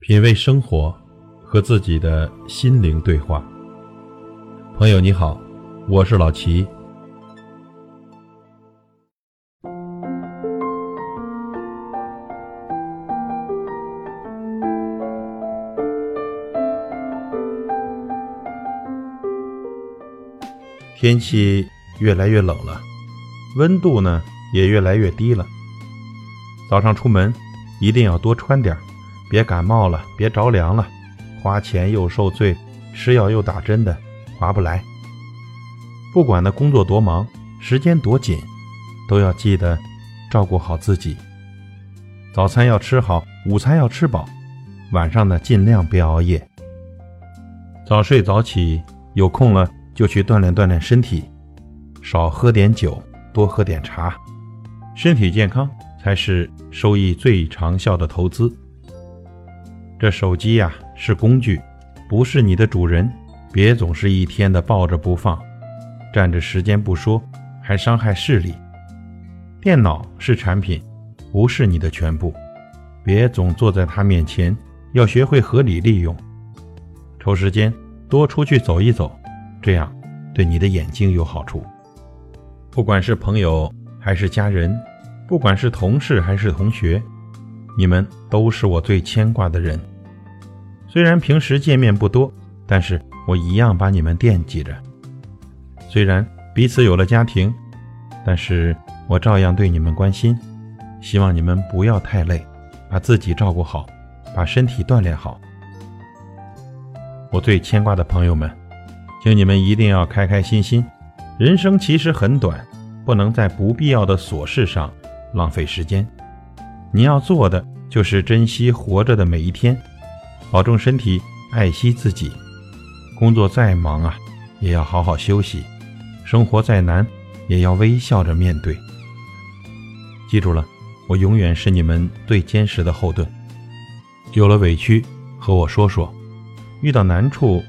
品味生活，和自己的心灵对话。朋友你好，我是老齐。天气越来越冷了，温度呢也越来越低了。早上出门一定要多穿点儿，别感冒了，别着凉了。花钱又受罪，吃药又打针的，划不来。不管那工作多忙，时间多紧，都要记得照顾好自己。早餐要吃好，午餐要吃饱，晚上呢尽量别熬夜。早睡早起，有空了。就去锻炼锻炼身体，少喝点酒，多喝点茶，身体健康才是收益最长效的投资。这手机呀是工具，不是你的主人，别总是一天的抱着不放，占着时间不说，还伤害视力。电脑是产品，不是你的全部，别总坐在它面前，要学会合理利用。抽时间多出去走一走。这样对你的眼睛有好处。不管是朋友还是家人，不管是同事还是同学，你们都是我最牵挂的人。虽然平时见面不多，但是我一样把你们惦记着。虽然彼此有了家庭，但是我照样对你们关心。希望你们不要太累，把自己照顾好，把身体锻炼好。我最牵挂的朋友们。请你们一定要开开心心。人生其实很短，不能在不必要的琐事上浪费时间。你要做的就是珍惜活着的每一天，保重身体，爱惜自己。工作再忙啊，也要好好休息；生活再难，也要微笑着面对。记住了，我永远是你们最坚实的后盾。有了委屈，和我说说；遇到难处，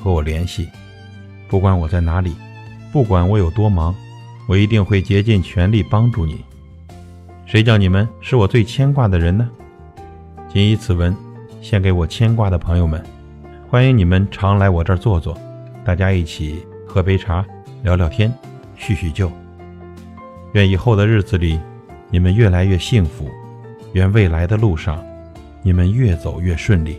和我联系。不管我在哪里，不管我有多忙，我一定会竭尽全力帮助你。谁叫你们是我最牵挂的人呢？谨以此文献给我牵挂的朋友们，欢迎你们常来我这儿坐坐，大家一起喝杯茶，聊聊天，叙叙旧。愿以后的日子里，你们越来越幸福；愿未来的路上，你们越走越顺利。